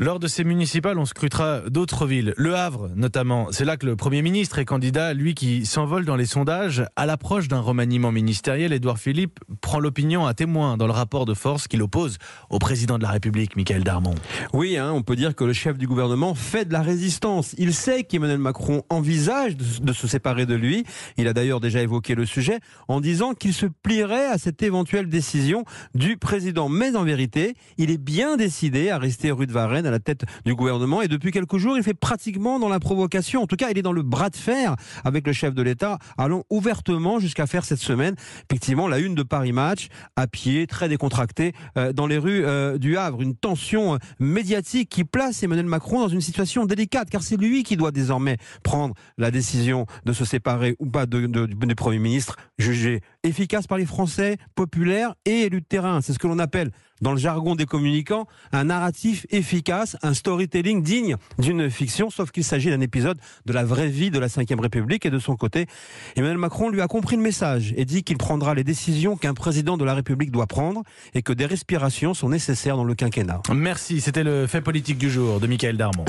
Lors de ces municipales, on scrutera d'autres villes. Le Havre, notamment. C'est là que le Premier ministre est candidat, lui qui s'envole dans les sondages. À l'approche d'un remaniement ministériel, Édouard Philippe prend l'opinion à témoin dans le rapport de force qu'il oppose au président de la République, Michael Darmon. Oui, hein, on peut dire que le chef du gouvernement fait de la résistance. Il sait qu'Emmanuel Macron envisage de, de se séparer de lui. Il a d'ailleurs déjà évoqué le sujet en disant qu'il se plierait à cette éventuelle décision du président. Mais en vérité, il est bien décidé à rester rue de Varennes à la tête du gouvernement. Et depuis quelques jours, il fait pratiquement dans la provocation. En tout cas, il est dans le bras de fer avec le chef de l'État, allant ouvertement jusqu'à faire cette semaine, effectivement, la une de Paris Match, à pied, très décontracté, euh, dans les rues euh, du Havre. Une tension euh, médiatique qui place Emmanuel Macron dans une situation délicate, car c'est lui qui doit désormais prendre la décision de se séparer ou pas de, du Premier ministre, jugé efficace par les Français, populaire et élu de terrain. C'est ce que l'on appelle dans le jargon des communicants, un narratif un storytelling digne d'une fiction, sauf qu'il s'agit d'un épisode de la vraie vie de la Ve République. Et de son côté, Emmanuel Macron lui a compris le message et dit qu'il prendra les décisions qu'un président de la République doit prendre et que des respirations sont nécessaires dans le quinquennat. Merci, c'était le fait politique du jour de Michael Darmon.